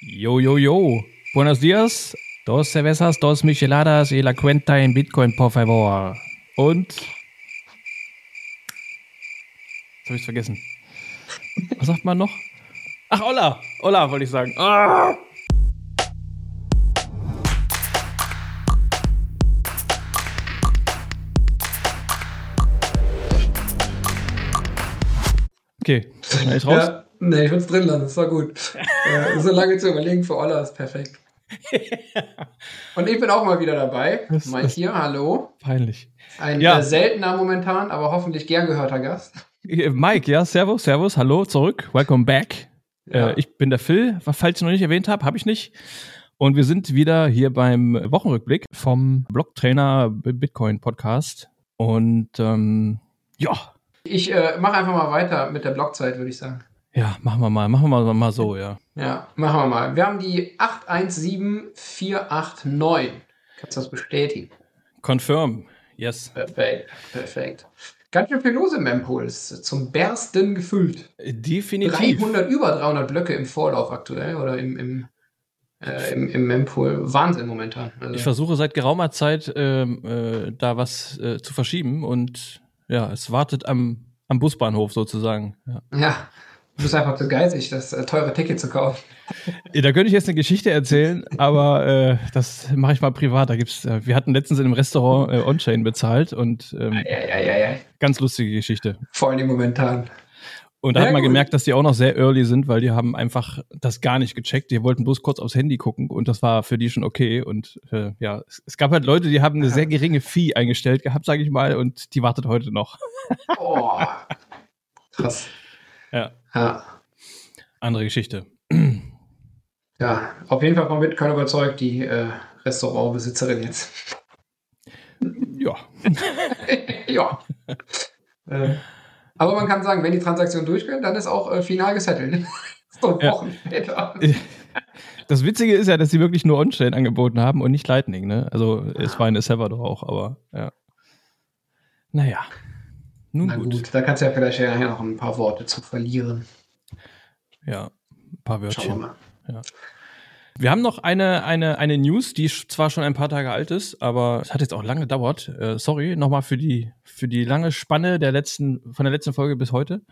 Yo, yo, yo. Buenos dias. Dos cervezas, dos micheladas y la cuenta en Bitcoin, por favor. Und. Jetzt habe ich vergessen. Was sagt man noch? Ach, Olla. Olla wollte ich sagen. Ah! Okay, ich raus? Ja, nee, ich will es drin lassen, das war gut. Äh, so lange zu überlegen für Olla ist perfekt. Und ich bin auch mal wieder dabei. Das Mike hier, hallo. Peinlich. Ein Ja. äh, seltener momentan, aber hoffentlich gern gehörter Gast. Äh, Mike, ja, servus, servus, hallo, zurück, welcome back. Ja. Äh, ich bin der Phil, falls ich noch nicht erwähnt habe, habe ich nicht. Und wir sind wieder hier beim Wochenrückblick vom Blocktrainer Bitcoin Podcast. Und ähm, ja, Ich äh, mache einfach mal weiter mit der Blockzeit, würde ich sagen. Ja, machen wir mal, machen wir mal, mal so, ja. Ja, machen wir mal. Wir haben die 817489. Kannst du das bestätigen? Confirm, yes. Perfekt, perfekt. Ganz schön viel los im Mempool. Ist zum Bersten gefüllt. Definitiv. 300, über 300 Blöcke im Vorlauf aktuell oder im, im, äh, im, im Mempool. Wahnsinn momentan. Also, Ich versuche seit geraumer Zeit ähm, äh, da was äh, zu verschieben und ja, es wartet am, am Busbahnhof sozusagen. Ja. ja, du bist einfach zu geizig, das äh, teure Ticket zu kaufen. Ja, Da könnte ich jetzt eine Geschichte erzählen, aber äh, das mache ich mal privat. Da gibt's, äh, wir hatten letztens in einem Restaurant äh, On-Chain bezahlt und ähm, Ja, ja, ja, ja. ganz lustige Geschichte. Vor allem momentan. Und da Ja, hat man gut. gemerkt, dass die auch noch sehr early sind, weil die haben einfach das gar nicht gecheckt. Die wollten bloß kurz aufs Handy gucken und das war für die schon okay. Und äh, ja, es, gab halt Leute, die haben eine Aha. sehr geringe Fee eingestellt gehabt, sage ich mal, und die wartet heute noch. Oh, krass. Ja, Ja. andere Geschichte. ja, auf jeden Fall von Bitcoin überzeugt, die äh, Restaurantbesitzerin jetzt. Ja, ja. äh, aber man kann sagen, wenn die Transaktion durchgeht, dann ist auch äh, final gesettelt. so Ja. Wochen später. das Witzige ist ja, dass sie wirklich nur On-Chain angeboten haben und nicht Lightning. Ne? Also es war in El Salvador auch, aber ja. Naja, nun Na gut. gut. da kannst du ja vielleicht nachher noch ein paar Worte zu verlieren. Ja, ein paar Schauen wir mal. Wir haben noch eine, eine, eine News, die zwar schon ein paar Tage alt ist, aber es hat jetzt auch lange gedauert. Äh, sorry nochmal für die, für die lange Spanne der letzten, von der letzten Folge bis heute.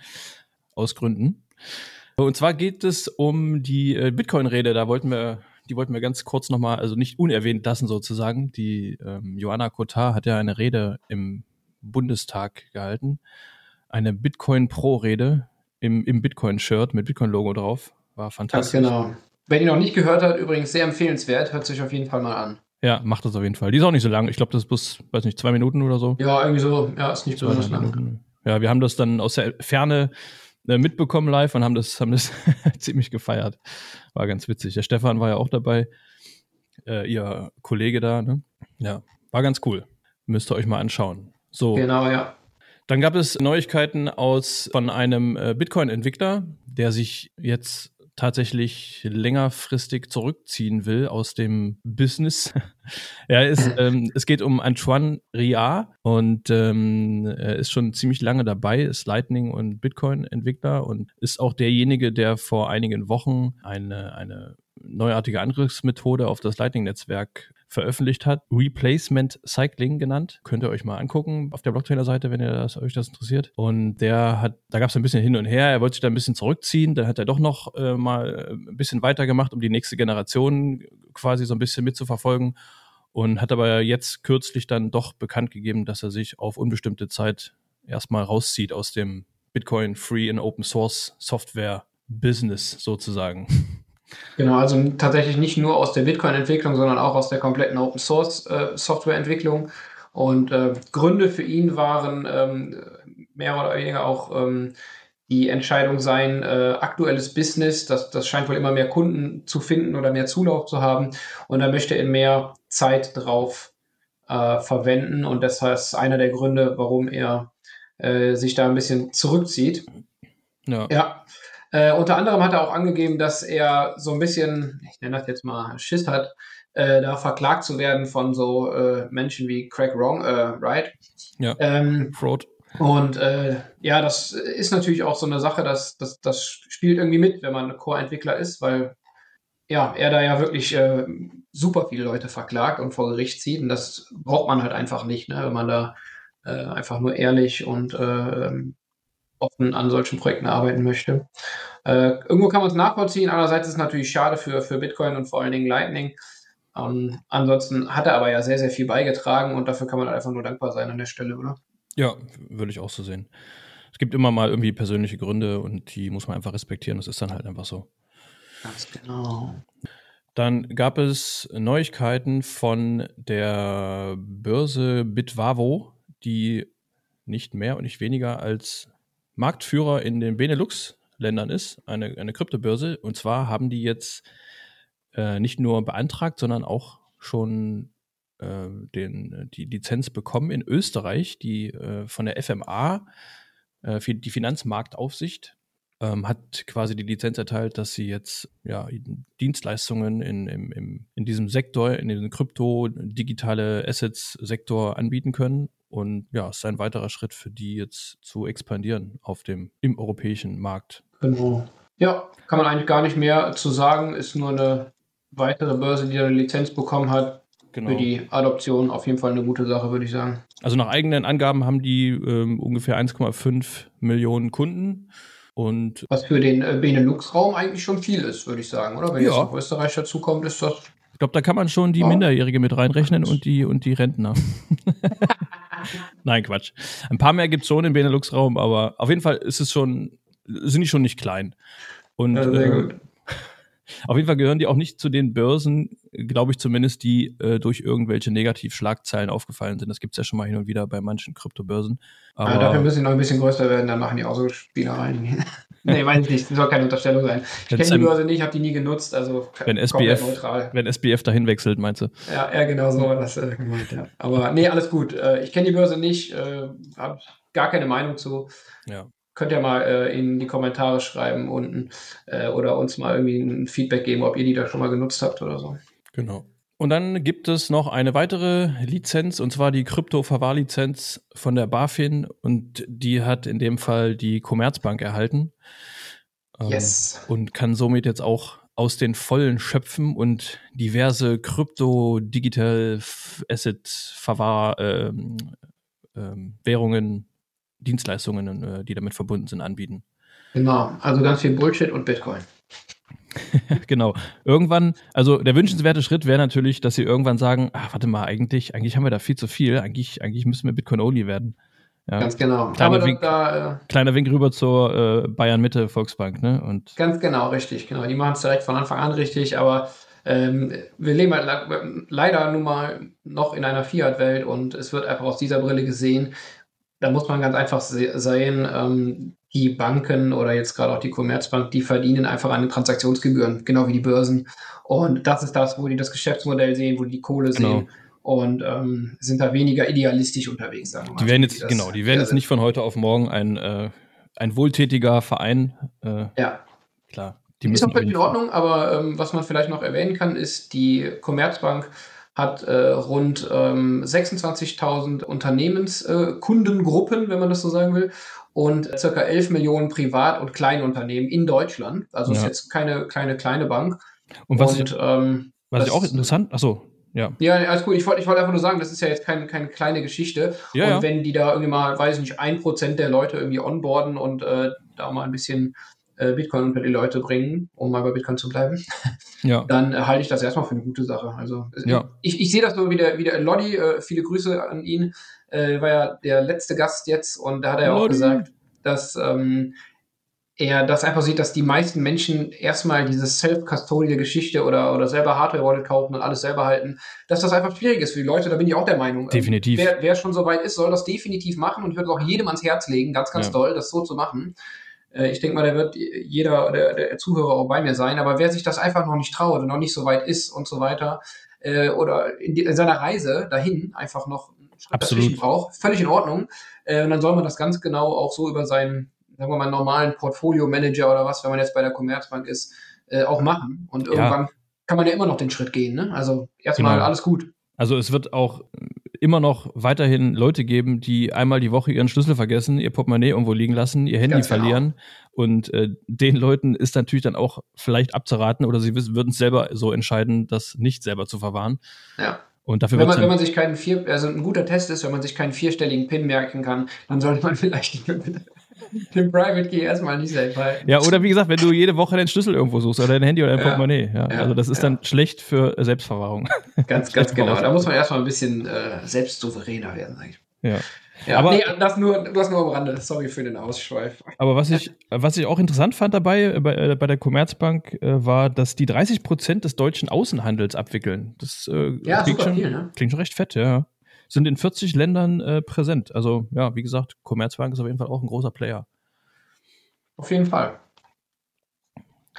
Aus Gründen. Und zwar geht es um die äh, Bitcoin-Rede. Da wollten wir, die wollten wir ganz kurz nochmal, also nicht unerwähnt lassen sozusagen. Die ähm, Joanna Kotar hat ja eine Rede im Bundestag gehalten. Eine Bitcoin Pro-Rede im, im Bitcoin-Shirt mit Bitcoin-Logo drauf. War Ganz fantastisch. genau. Wer die noch nicht gehört hat, übrigens sehr empfehlenswert, hört sich auf jeden Fall mal an. Ja, macht das auf jeden Fall. Die ist auch nicht so lang. Ich glaube, das ist bloß, weiß nicht, zwei Minuten oder so. Ja, irgendwie so, ja, ist nicht besonders lang. Minuten. Ja, wir haben das dann aus der Ferne äh, mitbekommen live und haben das, haben das ziemlich gefeiert. War ganz witzig. Der Stefan war ja auch dabei. Äh, ihr Kollege da, ne? Ja, war ganz cool. Müsst ihr euch mal anschauen. So. Genau, ja. Dann gab es Neuigkeiten aus von einem äh, Bitcoin-Entwickler, der sich jetzt tatsächlich längerfristig zurückziehen will aus dem Business. er ist, ähm, es geht um Antoine Ria und ähm, er ist schon ziemlich lange dabei, ist Lightning und Bitcoin-Entwickler und ist auch derjenige, der vor einigen Wochen eine, eine neuartige Angriffsmethode auf das Lightning-Netzwerk veröffentlicht hat. Replacement Cycling genannt. Könnt ihr euch mal angucken auf der Blocktrainer-Seite, wenn ihr das, euch das interessiert. Und der hat, da gab es ein bisschen hin und her. Er wollte sich da ein bisschen zurückziehen. Dann hat er doch noch äh, mal ein bisschen weitergemacht, um die nächste Generation quasi so ein bisschen mitzuverfolgen. Und hat aber jetzt kürzlich dann doch bekannt gegeben, dass er sich auf unbestimmte Zeit erstmal rauszieht aus dem Bitcoin Free and Open Source Software Business sozusagen. Genau, also tatsächlich nicht nur aus der Bitcoin-Entwicklung, sondern auch aus der kompletten Open-Source-Software-Entwicklung. Und äh, Gründe für ihn waren ähm, mehr oder weniger auch ähm, die Entscheidung sein, äh, aktuelles Business, das, das scheint wohl immer mehr Kunden zu finden oder mehr Zulauf zu haben. Und da möchte er mehr Zeit drauf äh, verwenden. Und das ist einer der Gründe, warum er äh, sich da ein bisschen zurückzieht. Ja. Ja. Äh, unter anderem hat er auch angegeben, dass er so ein bisschen, ich nenne das jetzt mal Schiss hat, äh, da verklagt zu werden von so äh, Menschen wie Craig Wrong, äh, right? Ja. Ähm, Fraud. und äh, ja, das ist natürlich auch so eine Sache, dass das, das spielt irgendwie mit, wenn man Core-Entwickler ist, weil ja, er da ja wirklich äh, super viele Leute verklagt und vor Gericht zieht. Und das braucht man halt einfach nicht, ne? wenn man da einfach nur ehrlich und offen an solchen Projekten arbeiten möchte. Äh, irgendwo kann man es nachvollziehen. Andererseits ist es natürlich schade für, für Bitcoin und vor allen Dingen Lightning. Ähm, ansonsten hat er aber ja sehr, sehr viel beigetragen und dafür kann man einfach nur dankbar sein an der Stelle, oder? Ja, würde ich auch so sehen. Es gibt immer mal irgendwie persönliche Gründe und die muss man einfach respektieren. Das ist dann halt einfach so. Ganz genau. Dann gab es Neuigkeiten von der Börse Bitwavo, die nicht mehr und nicht weniger als Marktführer in den Benelux-Ländern ist, eine, eine Kryptobörse. Und zwar haben die jetzt äh, nicht nur beantragt, sondern auch schon äh, den, die Lizenz bekommen in Österreich, die äh, von der FMA, äh, die Finanzmarktaufsicht, ähm, hat quasi die Lizenz erteilt, dass sie jetzt ja, Dienstleistungen in, in, in, in diesem Sektor, in diesem Krypto, digitale Assets-Sektor anbieten können. Und ja, es ist ein weiterer Schritt für die jetzt zu expandieren auf dem, im europäischen Markt. Genau. Ja, kann man eigentlich gar nicht mehr zu sagen. Ist nur eine weitere Börse, die eine Lizenz bekommen hat. Genau. Für die Adoption auf jeden Fall eine gute Sache, würde ich sagen. Also nach eigenen Angaben haben die ähm, ungefähr 1,5 Millionen Kunden und Was für den äh, Benelux-Raum eigentlich schon viel ist, würde ich sagen, oder? Wenn ja. jetzt noch Österreich dazukommt, ist das. Ich glaube, da kann man schon die ja. Minderjährige mit reinrechnen und die, und die Rentner. Nein, Quatsch. Ein paar mehr gibt es schon im Benelux-Raum, aber auf jeden Fall ist es schon, sind die schon nicht klein. Und ja, sehr äh, gut. Auf jeden Fall gehören die auch nicht zu den Börsen, glaube ich zumindest, die äh, durch irgendwelche Negativschlagzeilen aufgefallen sind. Das gibt es ja schon mal hin und wieder bei manchen Kryptobörsen. Aber ja, dafür müssen die noch ein bisschen größer werden, dann machen die auch so Spielereien. nee, weiß ich nicht, das soll keine Unterstellung sein. Ich kenne die Börse nicht, habe die nie genutzt, also wenn SBF, neutral. Wenn SBF dahin wechselt, meinst du? Ja, ja genau so war das äh, gemeint, ja. Aber nee, alles gut. Äh, ich kenne die Börse nicht, äh, habe gar keine Meinung zu. Ja könnt ihr mal äh, in die Kommentare schreiben unten äh, oder uns mal irgendwie ein Feedback geben, ob ihr die da schon mal genutzt habt oder so. Genau. Und dann gibt es noch eine weitere Lizenz, und zwar die Krypto-Verwahrlizenz von der BaFin. Und die hat in dem Fall die Commerzbank erhalten. Ähm, yes. Und kann somit jetzt auch aus den Vollen schöpfen und diverse Krypto, Digital Asset Verwahr ähm, ähm, Währungen Dienstleistungen, äh, die damit verbunden sind, anbieten. Genau, also ganz viel Bullshit und Bitcoin. genau. Irgendwann, also der wünschenswerte Schritt wäre natürlich, dass sie irgendwann sagen, ach, warte mal, eigentlich, eigentlich haben wir da viel zu viel, eigentlich, eigentlich müssen wir Bitcoin-only werden. Ja. Ganz genau. Kleiner, Wink, da, äh, kleiner Wink rüber zur äh, Bayern Mitte Volksbank, ne? Und ganz genau, richtig, genau. Die machen es direkt von Anfang an richtig, aber ähm, wir leben halt leider nun mal noch in einer Fiat-Welt und es wird einfach aus dieser Brille gesehen, da muss man ganz einfach sehen, ähm, die Banken oder jetzt gerade auch die Commerzbank, die verdienen einfach an den Transaktionsgebühren, genau wie die Börsen. Und das ist das, wo die das Geschäftsmodell sehen, wo die Kohle genau. sehen und ähm, sind da weniger idealistisch unterwegs. Sagen wir die werden jetzt, genau, die werden jetzt nicht von heute auf morgen ein, äh, ein wohltätiger Verein. Äh, ja. Klar. Die ist auch völlig in Ordnung, aber ähm, was man vielleicht noch erwähnen kann, ist die Commerzbank hat äh, rund ähm, 26.000 Unternehmenskundengruppen, äh, wenn man das so sagen will, und circa 11 Millionen Privat- und Kleinunternehmen in Deutschland. Also ja. ist jetzt keine kleine kleine Bank. Und was, und, ich, ähm, was ich auch interessant, achso, ja. Ja, alles gut. Ich wollte ich wollt einfach nur sagen, das ist ja jetzt kein, keine kleine Geschichte. Ja, und wenn die da irgendwie mal, weiß ich nicht, ein Prozent der Leute irgendwie onboarden und äh, da mal ein bisschen äh, Bitcoin unter die Leute bringen, um mal bei Bitcoin zu bleiben, ja. dann äh, halte ich das erstmal für eine gute Sache. Also ja. ich, ich sehe das nur wieder, wieder Lodi, äh, viele Grüße an ihn, äh, war ja der letzte Gast jetzt und da hat er ja auch gesagt, dass ähm, er das einfach sieht, dass die meisten Menschen erstmal diese Self-Custodial-Geschichte oder, oder selber Hardware-Wallet kaufen und alles selber halten, dass das einfach schwierig ist für die Leute, da bin ich auch der Meinung. Ähm, definitiv. wer, wer schon so weit ist, soll das definitiv machen und ich würde es auch jedem ans Herz legen, ganz, ganz ja. toll, das so zu machen. Äh, ich denke mal, da wird jeder der, der, Zuhörer auch bei mir sein. Aber wer sich das einfach noch nicht traut und noch nicht so weit ist und so weiter, äh, oder in, die, in, seiner Reise dahin einfach noch Absolut. braucht, völlig in Ordnung. Äh, und dann soll man das ganz genau auch so über seinen, sagen wir mal, normalen Portfolio-Manager oder was, wenn man jetzt bei der Commerzbank ist, äh, auch machen. Und irgendwann ja. kann man ja immer noch den Schritt gehen. Ne? Also erstmal genau. alles gut. Also es wird auch immer noch weiterhin Leute geben, die einmal die Woche ihren Schlüssel vergessen, ihr Portemonnaie irgendwo liegen lassen, ihr Handy Ganz genau. verlieren. Genau. Und äh, den Leuten ist natürlich dann auch vielleicht abzuraten oder sie würden es selber so entscheiden, das nicht selber zu verwahren. Ja. Und dafür wenn man, wenn man sich keinen vier, also ein guter Test ist, wenn man sich keinen vierstelligen PIN merken kann, dann sollte man vielleicht den Private Key erstmal nicht selbst halten. Ja, oder wie gesagt, wenn du jede Woche deinen Schlüssel irgendwo suchst oder dein Handy oder dein ja, Portemonnaie. Ja. ja. also das ist dann schlecht für Selbstverwahrung. Ganz, ganz genau. Da muss man erstmal ein bisschen äh, selbstsouveräner werden, sag ich. Ja. Ja, aber, nee, das nur, das nur am Rande. Sorry für den Ausschweif. Aber was ich, was ich auch interessant fand dabei, äh, bei, äh, bei der Commerzbank, äh, war, dass die 30 Prozent des deutschen Außenhandels abwickeln. Das äh, ja, klingt, schon, viel, ne? klingt schon recht fett, ja sind in 40 Ländern äh, präsent. Also ja, wie gesagt, Commerzbank ist auf jeden Fall auch ein großer Player. Auf jeden Fall.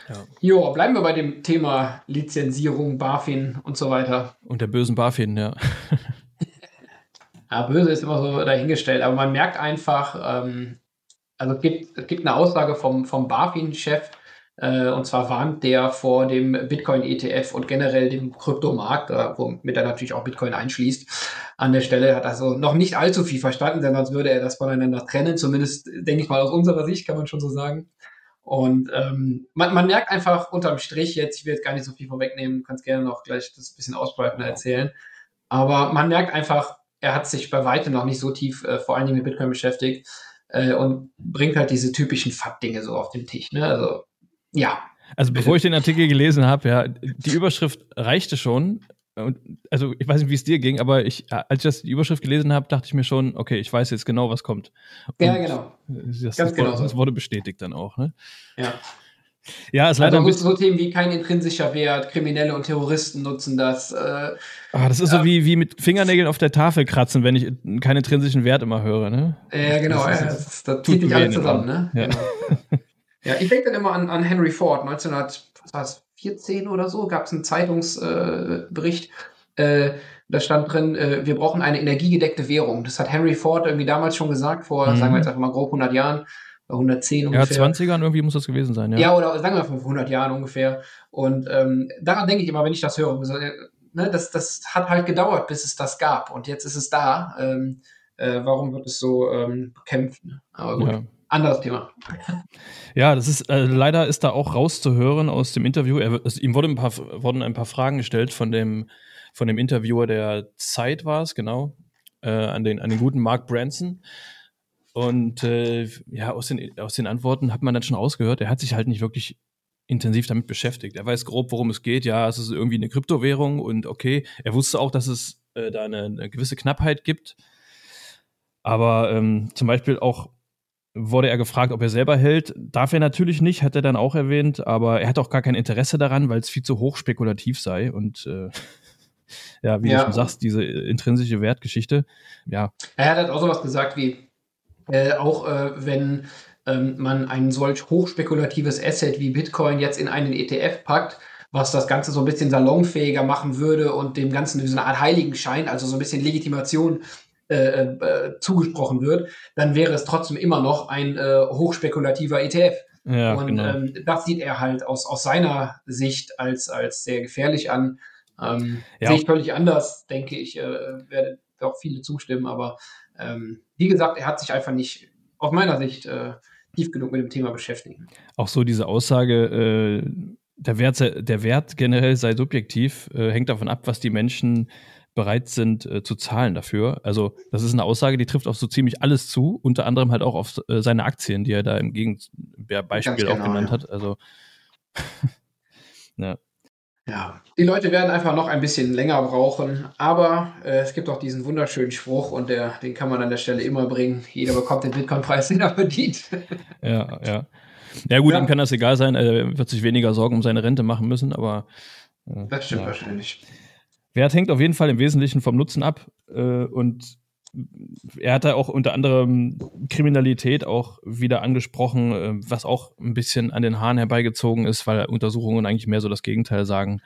Ja. Jo, bleiben wir bei dem Thema Lizenzierung, BaFin und so weiter. Und der bösen BaFin, ja. ja, böse ist immer so dahingestellt, aber man merkt einfach, ähm, also es gibt, es gibt eine Aussage vom, vom BaFin-Chef, und zwar warnt der vor dem Bitcoin-ETF und generell dem Kryptomarkt, äh, womit er natürlich auch Bitcoin einschließt. An der Stelle hat also noch nicht allzu viel verstanden, denn sonst würde er das voneinander trennen. Zumindest denke ich mal aus unserer Sicht, kann man schon so sagen. Und ähm, man, man merkt einfach unterm Strich jetzt, ich will jetzt gar nicht so viel vorwegnehmen, kannst gerne noch gleich das bisschen ausbreiten erzählen. Aber man merkt einfach, er hat sich bei weitem noch nicht so tief äh, vor allen Dingen mit Bitcoin beschäftigt äh, und bringt halt diese typischen FAT-Dinge so auf den Tisch. Ne? Also ja. Also bevor ich den Artikel gelesen habe, ja, die Überschrift reichte schon. Also ich weiß nicht, wie es dir ging, aber ich, als ich das die Überschrift gelesen habe, dachte ich mir schon, okay, ich weiß jetzt genau, was kommt. Und ja, genau. Das, Ganz das, genau. Das wurde bestätigt dann auch, ne? Ja. Ja, ist leider. Also so Themen wie kein intrinsischer Wert, Kriminelle und Terroristen nutzen das. Äh, ah, das ist ja. so wie, wie mit Fingernägeln auf der Tafel kratzen, wenn ich keinen intrinsischen Wert immer höre, ne? Ja, genau. Das, das, das, das zieht sich alle zusammen, ne? Ja. Genau. Ja, ich denke dann immer an, an Henry Ford. 1914 oder so gab es einen Zeitungsbericht. Äh, da stand drin, äh, wir brauchen eine energiegedeckte Währung. Das hat Henry Ford irgendwie damals schon gesagt, vor, mhm. sagen wir jetzt einfach mal grob 100 Jahren. 110 ungefähr. Ja, 20ern irgendwie muss das gewesen sein, ja. Ja, oder sagen wir vor 100 Jahren ungefähr. Und ähm, daran denke ich immer, wenn ich das höre. Ne, das, das hat halt gedauert, bis es das gab. Und jetzt ist es da. Ähm, äh, warum wird es so ähm, bekämpft? Aber gut. Ja anderes Thema. Ja, das ist äh, leider ist da auch rauszuhören aus dem Interview. Er, es, ihm wurde ein paar, wurden ein paar Fragen gestellt von dem, von dem Interviewer der Zeit war es, genau, äh, an, den, an den guten Mark Branson. Und äh, ja, aus den, aus den Antworten hat man dann schon rausgehört, er hat sich halt nicht wirklich intensiv damit beschäftigt. Er weiß grob, worum es geht. Ja, es ist irgendwie eine Kryptowährung und okay, er wusste auch, dass es äh, da eine, eine gewisse Knappheit gibt. Aber ähm, zum Beispiel auch wurde er gefragt, ob er selber hält. Darf er natürlich nicht, hat er dann auch erwähnt, aber er hat auch gar kein Interesse daran, weil es viel zu hoch spekulativ sei. Und äh, ja, wie ja. du schon sagst, diese intrinsische Wertgeschichte, ja. Er hat halt auch sowas gesagt wie, äh, auch äh, wenn ähm, man ein solch hochspekulatives Asset wie Bitcoin jetzt in einen ETF packt, was das Ganze so ein bisschen salonfähiger machen würde und dem Ganzen so eine Art Heiligenschein, also so ein bisschen Legitimation äh, äh, zugesprochen wird, dann wäre es trotzdem immer noch ein äh, hochspekulativer ETF. Ja, und genau. ähm, das sieht er halt aus, aus seiner Sicht als, als sehr gefährlich an. Ähm, ja. Sehe ich völlig anders, denke ich, äh, werde auch viele zustimmen, aber ähm, wie gesagt, er hat sich einfach nicht, aus meiner Sicht, äh, tief genug mit dem Thema beschäftigt. Auch so diese Aussage, äh, der, Wert, der Wert generell sei subjektiv, äh, hängt davon ab, was die Menschen bereit sind äh, zu zahlen dafür. Also das ist eine Aussage, die trifft auf so ziemlich alles zu, unter anderem halt auch auf äh, seine Aktien, die er da im Gegenbeispiel genau, auch genannt ja. hat. Also ja. Ja, die Leute werden einfach noch ein bisschen länger brauchen, aber äh, es gibt auch diesen wunderschönen Spruch und der, den kann man an der Stelle immer bringen. Jeder bekommt den Bitcoin-Preis, den er verdient. ja, ja. Ja gut, ja. ihm kann das egal sein, er wird sich weniger Sorgen um seine Rente machen müssen, aber äh, Das stimmt wahrscheinlich. Wert hängt auf jeden Fall im Wesentlichen vom Nutzen ab äh, und er hat da auch unter anderem Kriminalität auch wieder angesprochen, äh, was auch ein bisschen an den Haaren herbeigezogen ist, weil Untersuchungen eigentlich mehr so das Gegenteil sagen.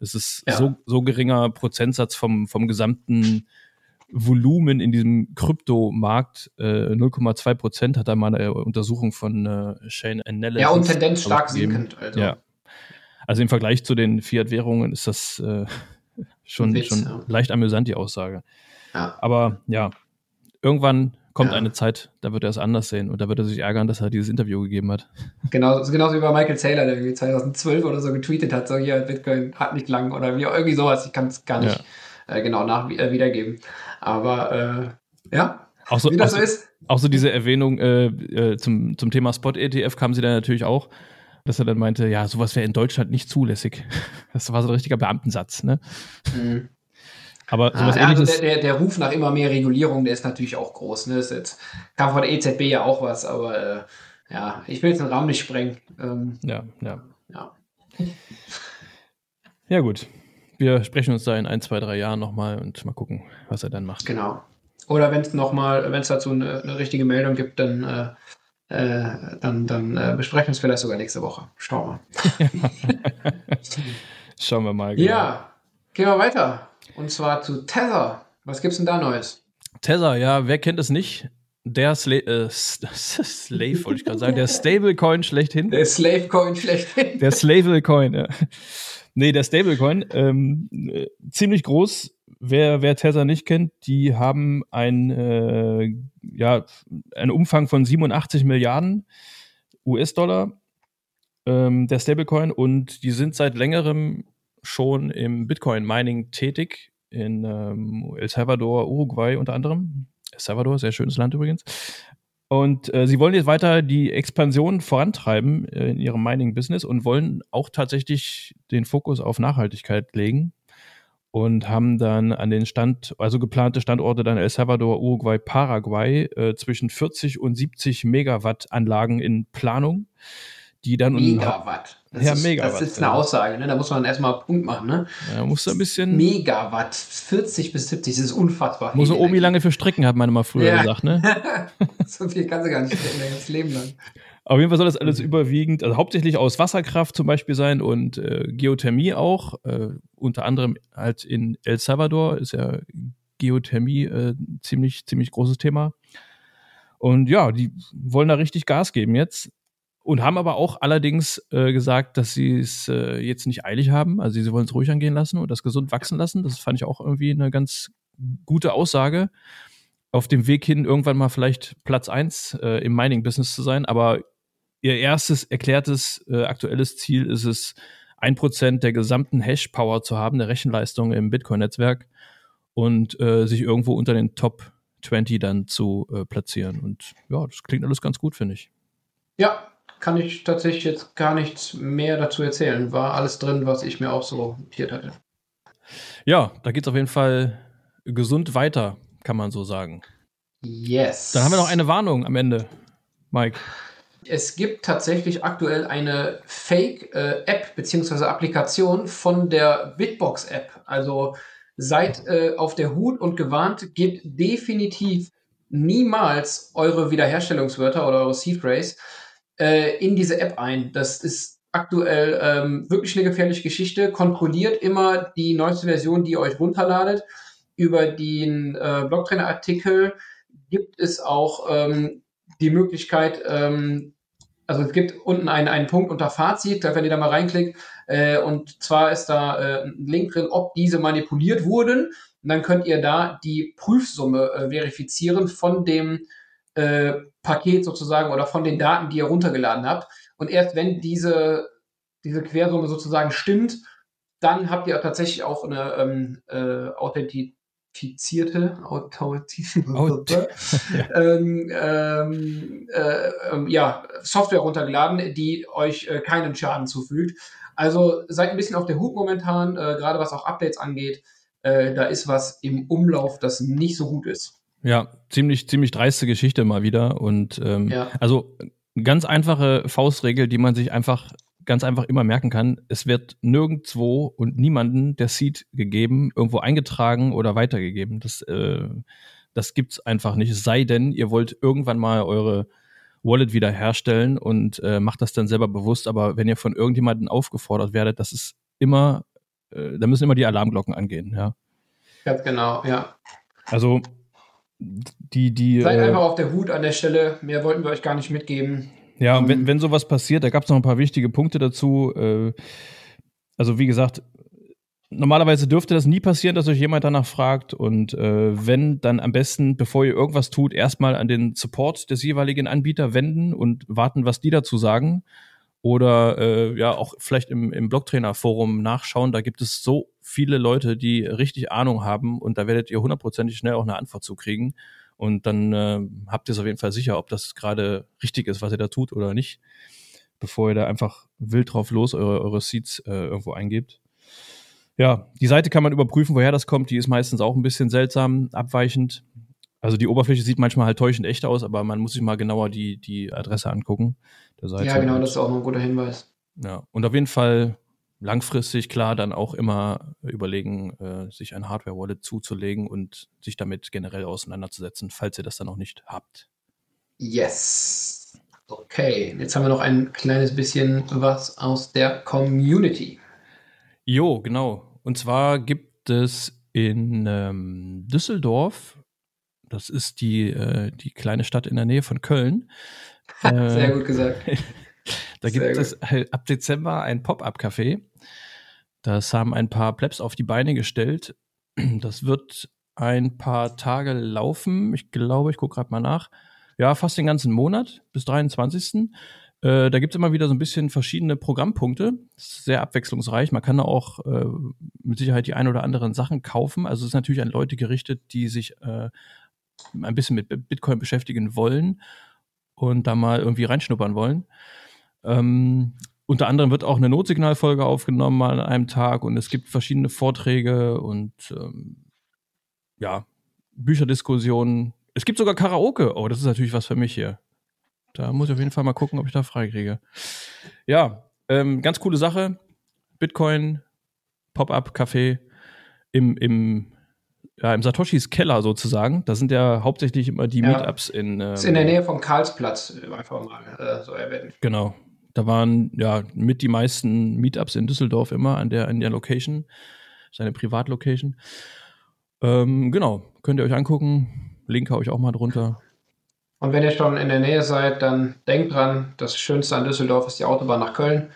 Es ist ja. so, so geringer Prozentsatz vom, vom gesamten Volumen in diesem Kryptomarkt, äh, 0,2 Prozent hat da mal eine Untersuchung von äh, Shane Analysis. Ja, und Tendenz stark sinkend. Also. Ja. Also im Vergleich zu den Fiat-Währungen ist das äh, schon, Witz, schon ja. leicht amüsant, die Aussage. Ja. Aber ja, irgendwann kommt ja. eine Zeit, da wird er es anders sehen und da wird er sich ärgern, dass er dieses Interview gegeben hat. Genau, genauso wie bei Michael Saylor, der irgendwie 2012 oder so getweetet hat, so hier, Bitcoin hat nicht lang oder wie irgendwie sowas. Ich kann es gar nicht äh, genau nach, äh, wiedergeben. Aber äh, ja, auch so, wie das so ist. Auch so diese Erwähnung äh, äh, zum, zum Thema Spot-ETF kam sie dann natürlich auch, dass er dann meinte, ja, sowas wäre in Deutschland nicht zulässig. Das war so ein richtiger Beamtensatz, ne? Mhm. Aber ah, sowas ah, also der, der, der, Ruf nach immer mehr Regulierung, der ist natürlich auch groß. Ne? Das jetzt, kam von der EZB ja auch was, aber äh, ja, ich will jetzt den Rahmen nicht sprengen. Ähm, ja, ja. Ja. Ja, gut. Wir sprechen uns da in ein, zwei, drei Jahren nochmal und mal gucken, was er dann macht. Genau. Oder wenn es nochmal, wenn es dazu eine, eine, richtige Meldung gibt, dann, äh, äh, dann, dann äh, besprechen wir es vielleicht sogar nächste Woche. Schauen wir. Schauen wir mal. Genau. Ja, gehen wir weiter. Und zwar zu Tether. Was gibt's denn da Neues? Tether, ja, wer kennt es nicht? Der Sla äh, Slave, wollte ich gerade sagen, der Stablecoin schlechthin. Der Slavecoin schlechthin. Der Slavecoin, ja. Nee, der Stablecoin, ähm, äh, ziemlich groß. Wer, wer Tether nicht kennt, die haben ein, äh, ja, einen Umfang von 87 Milliarden US-Dollar, ähm, der Stablecoin, und die sind seit längerem schon im Bitcoin-Mining tätig, in ähm, El Salvador, Uruguay unter anderem. El Salvador, sehr schönes Land übrigens. Und äh, sie wollen jetzt weiter die Expansion vorantreiben äh, in ihrem Mining-Business und wollen auch tatsächlich den Fokus auf Nachhaltigkeit legen und haben dann an den Stand, also geplante Standorte dann El Salvador, Uruguay, Paraguay äh, zwischen 40 und 70 Megawatt Anlagen in Planung die dann. Megawatt. Das ja, ist, Megawatt. Das ist eine Aussage, ne? Da muss man erstmal Punkt machen, ne? Ja, muss ein bisschen. Megawatt. 40 bis 70, das ist unfassbar. Muss Omi lange für Stricken, hat man mal früher ja. gesagt, ne? so viel kann sie gar nicht stricken, das Leben lang. Auf jeden Fall soll das alles überwiegend, also hauptsächlich aus Wasserkraft zum Beispiel sein und äh, Geothermie auch. Äh, unter anderem halt in El Salvador ist ja Geothermie äh, ziemlich, ziemlich großes Thema. Und ja, die wollen da richtig Gas geben jetzt. Und haben aber auch allerdings äh, gesagt, dass sie es äh, jetzt nicht eilig haben. Also sie wollen es ruhig angehen lassen und das gesund wachsen lassen. Das fand ich auch irgendwie eine ganz gute Aussage. Auf dem Weg hin, irgendwann mal vielleicht Platz eins äh, im Mining-Business zu sein. Aber ihr erstes erklärtes äh, aktuelles Ziel ist es, ein Prozent der gesamten Hash-Power zu haben, der Rechenleistung im Bitcoin-Netzwerk und äh, sich irgendwo unter den Top 20 dann zu äh, platzieren. Und ja, das klingt alles ganz gut, finde ich. Ja, kann ich tatsächlich jetzt gar nichts mehr dazu erzählen. War alles drin, was ich mir auch so notiert hatte. Ja, da geht es auf jeden Fall gesund weiter, kann man so sagen. Yes. Dann haben wir noch eine Warnung am Ende, Mike. Es gibt tatsächlich aktuell eine Fake-App äh, bzw. Applikation von der Bitbox-App. Also seid äh, auf der Hut und gewarnt, gebt definitiv niemals eure Wiederherstellungswörter oder eure Seed Phrase äh, in diese App ein. Das ist aktuell ähm, wirklich eine gefährliche Geschichte. Kontrolliert immer die neueste Version, die ihr euch runterladet. Über den äh, Blogtrainer-Artikel gibt es auch ähm, die Möglichkeit, ähm, also es gibt unten einen, einen Punkt unter Fazit, da wenn ihr da mal reinklickt, äh, und zwar ist da äh, ein Link drin, ob diese manipuliert wurden. Und dann könnt ihr da die Prüfsumme äh, verifizieren von dem äh, Paket sozusagen oder von den Daten, die ihr runtergeladen habt. Und erst wenn diese, diese Quersumme sozusagen stimmt, dann habt ihr tatsächlich auch eine ähm, äh, authentifizierte ähm, ähm, äh, ähm, ja, Software runtergeladen, die euch äh, keinen Schaden zufügt. Also seid ein bisschen auf der Hut momentan, äh, gerade was auch Updates angeht. Äh, da ist was im Umlauf, das nicht so gut ist. Ja, ziemlich, ziemlich dreiste Geschichte mal wieder. Und ähm, ja. also ganz einfache Faustregel, die man sich einfach ganz einfach immer merken kann. Es wird nirgendwo und niemanden der Seed gegeben, irgendwo eingetragen oder weitergegeben. Das, äh, das gibt's einfach nicht. Es sei denn, ihr wollt irgendwann mal eure Wallet wieder herstellen und äh, macht das dann selber bewusst. Aber wenn ihr von irgendjemandem aufgefordert werdet, das ist immer, äh, da müssen immer die Alarmglocken angehen, ja. Ganz genau, ja. Also die, die. Seid äh, einfach auf der Hut an der Stelle. Mehr wollten wir euch gar nicht mitgeben. Ja, und wenn, ähm, wenn sowas passiert, da gab es noch ein paar wichtige Punkte dazu. Äh, also wie gesagt, normalerweise dürfte das nie passieren, dass euch jemand danach fragt. Und äh, wenn, dann am besten, bevor ihr irgendwas tut, erstmal an den Support des jeweiligen Anbieter wenden und warten, was die dazu sagen. Oder äh, ja, auch vielleicht im, im Blocktrainer-Forum nachschauen. Da gibt es so viele Leute, die richtig Ahnung haben und da werdet ihr hundertprozentig schnell auch eine Antwort zu kriegen. Und dann äh, habt ihr es auf jeden Fall sicher, ob das gerade richtig ist, was ihr da tut oder nicht, bevor ihr da einfach wild drauf los eure, eure Seeds äh, irgendwo eingebt. Ja, die Seite kann man überprüfen, woher das kommt. Die ist meistens auch ein bisschen seltsam, abweichend. Also die Oberfläche sieht manchmal halt täuschend echt aus, aber man muss sich mal genauer die, die Adresse angucken. Der Seite. Ja, genau, das ist auch ein guter Hinweis. Ja, und auf jeden Fall langfristig klar dann auch immer überlegen, äh, sich ein Hardware-Wallet zuzulegen und sich damit generell auseinanderzusetzen, falls ihr das dann noch nicht habt. Yes. Okay, jetzt haben wir noch ein kleines bisschen was aus der Community. Jo, genau. Und zwar gibt es in ähm, Düsseldorf, das ist die, äh, die kleine Stadt in der Nähe von Köln. Äh, Sehr gut gesagt. da gibt es ab Dezember ein Pop-up-Café. Das haben ein paar Plebs auf die Beine gestellt. Das wird ein paar Tage laufen. Ich glaube, ich gucke gerade mal nach. Ja, fast den ganzen Monat bis 23. Äh, da gibt es immer wieder so ein bisschen verschiedene Programmpunkte. sehr abwechslungsreich. Man kann da auch äh, mit Sicherheit die ein oder anderen Sachen kaufen. Also es ist natürlich an Leute gerichtet, die sich äh, ein bisschen mit Bitcoin beschäftigen wollen und da mal irgendwie reinschnuppern wollen. Ähm, unter anderem wird auch eine Notsignalfolge aufgenommen mal an einem Tag und es gibt verschiedene Vorträge und ähm, ja, Bücherdiskussionen. Es gibt sogar Karaoke. Oh, das ist natürlich was für mich hier. Da muss ich auf jeden Fall mal gucken, ob ich da freikriege. Ja, ähm, ganz coole Sache. Bitcoin, Pop-up-Café im, im, ja, im Satoshis Keller sozusagen. Da sind ja hauptsächlich immer die ja. Meetups in. Ähm, ist in der Nähe vom Karlsplatz, einfach mal äh, so erwähnt. Genau. Da waren ja mit die meisten Meetups in Düsseldorf immer an der, an der Location, seine Privatlocation. Ähm, genau, könnt ihr euch angucken. Link haue ich auch mal drunter. Und wenn ihr schon in der Nähe seid, dann denkt dran, das Schönste an Düsseldorf ist die Autobahn nach Köln.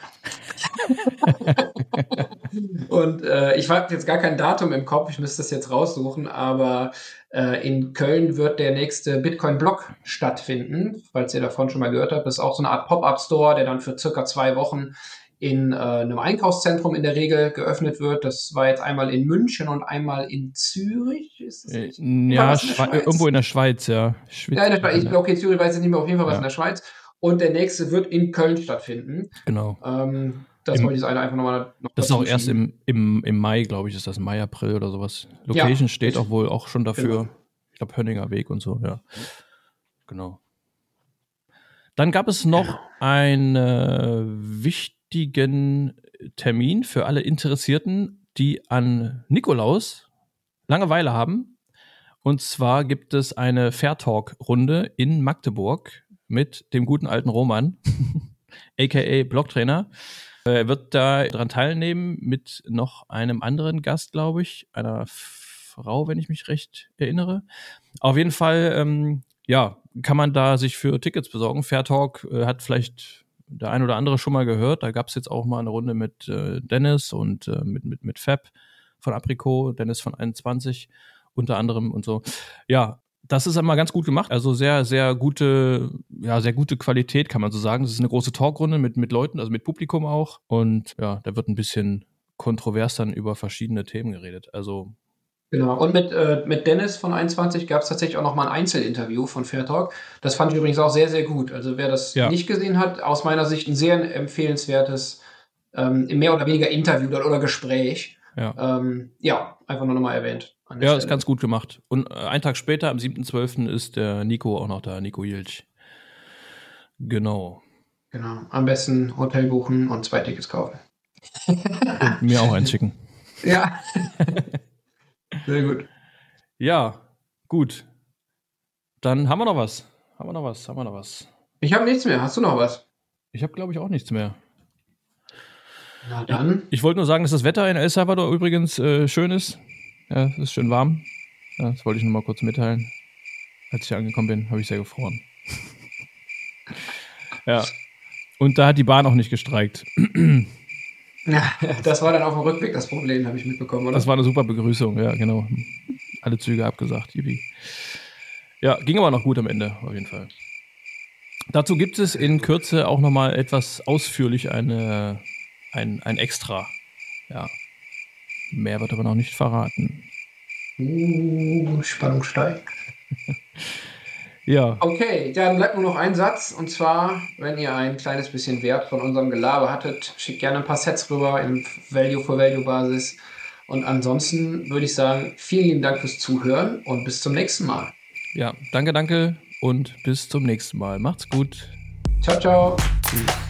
und äh, ich habe jetzt gar kein Datum im Kopf, ich müsste das jetzt raussuchen, aber äh, in Köln wird der nächste Bitcoin-Block stattfinden, falls ihr davon schon mal gehört habt. Das ist auch so eine Art Pop-up-Store, der dann für circa zwei Wochen in äh, einem Einkaufszentrum in der Regel geöffnet wird. Das war jetzt einmal in München und einmal in Zürich. Ist das äh, ja, in irgendwo in der Schweiz, ja. Schweiz, ja, in der Schweiz. Ich, okay, Zürich weiß ich nicht mehr, auf jeden Fall was ja. in der Schweiz. Und der nächste wird in Köln stattfinden. Genau. Ähm, das Im, wollte ich jetzt einfach nochmal noch Das ist auch erst im, im, im Mai, glaube ich, ist das Mai, April oder sowas. Location ja, steht auch wohl auch schon dafür. Genau. Ich glaube, Hönninger Weg und so, ja. Genau. Dann gab es noch einen äh, wichtigen Termin für alle Interessierten, die an Nikolaus Langeweile haben. Und zwar gibt es eine Fair Talk-Runde in Magdeburg mit dem guten alten Roman, aka Blocktrainer. Er wird da dran teilnehmen mit noch einem anderen Gast, glaube ich, einer Frau, wenn ich mich recht erinnere. Auf jeden Fall, ähm, ja, kann man da sich für Tickets besorgen. Fair Talk äh, hat vielleicht der ein oder andere schon mal gehört. Da gab es jetzt auch mal eine Runde mit äh, Dennis und äh, mit, mit, mit Fab von Apricot, Dennis von 21 unter anderem und so. Ja, das ist einmal ganz gut gemacht. Also sehr, sehr gute, ja, sehr gute Qualität, kann man so sagen. Das ist eine große Talkrunde mit, mit Leuten, also mit Publikum auch. Und ja, da wird ein bisschen kontrovers dann über verschiedene Themen geredet. Also Genau. Und mit, äh, mit Dennis von 21 gab es tatsächlich auch noch mal ein Einzelinterview von Fair Talk. Das fand ich übrigens auch sehr, sehr gut. Also wer das ja. nicht gesehen hat, aus meiner Sicht ein sehr empfehlenswertes, ähm, mehr oder weniger Interview oder Gespräch. Ja, ähm, ja einfach nur nochmal erwähnt. Ja, Stelle. ist ganz gut gemacht. Und äh, einen Tag später, am 7.12., ist der Nico auch noch da, Nico Jilch. Genau. Genau. Am besten Hotel buchen und zwei Tickets kaufen. und mir auch eins schicken. Ja. Sehr gut. Ja, gut. Dann haben wir noch was. Haben wir noch was? Haben wir noch was? Ich habe nichts mehr. Hast du noch was? Ich habe, glaube ich, auch nichts mehr. Na dann. Ich, ich wollte nur sagen, dass das Wetter in El Salvador übrigens äh, schön ist. Ja, es ist schön warm. Ja, das wollte ich nur mal kurz mitteilen. Als ich angekommen bin, habe ich sehr gefroren. ja. Und da hat die Bahn auch nicht gestreikt. Ja, das war dann auf dem Rückweg das Problem, habe ich mitbekommen, oder? Das war eine super Begrüßung, ja, genau. Alle Züge abgesagt, Yippie. Ja, ging aber noch gut am Ende, auf jeden Fall. Dazu gibt es in Kürze auch nochmal etwas ausführlich eine, ein, ein Extra. Ja. Mehr wird aber noch nicht verraten. Uh, Spannung steigt. ja. Okay, dann bleibt nur noch ein Satz. Und zwar, wenn ihr ein kleines bisschen Wert von unserem Gelaber hattet, schickt gerne ein paar Sets rüber in Value-for-Value-Basis. Und ansonsten würde ich sagen, vielen lieben Dank fürs Zuhören und bis zum nächsten Mal. Ja, danke, danke und bis zum nächsten Mal. Macht's gut. Ciao, ciao. Tschüss.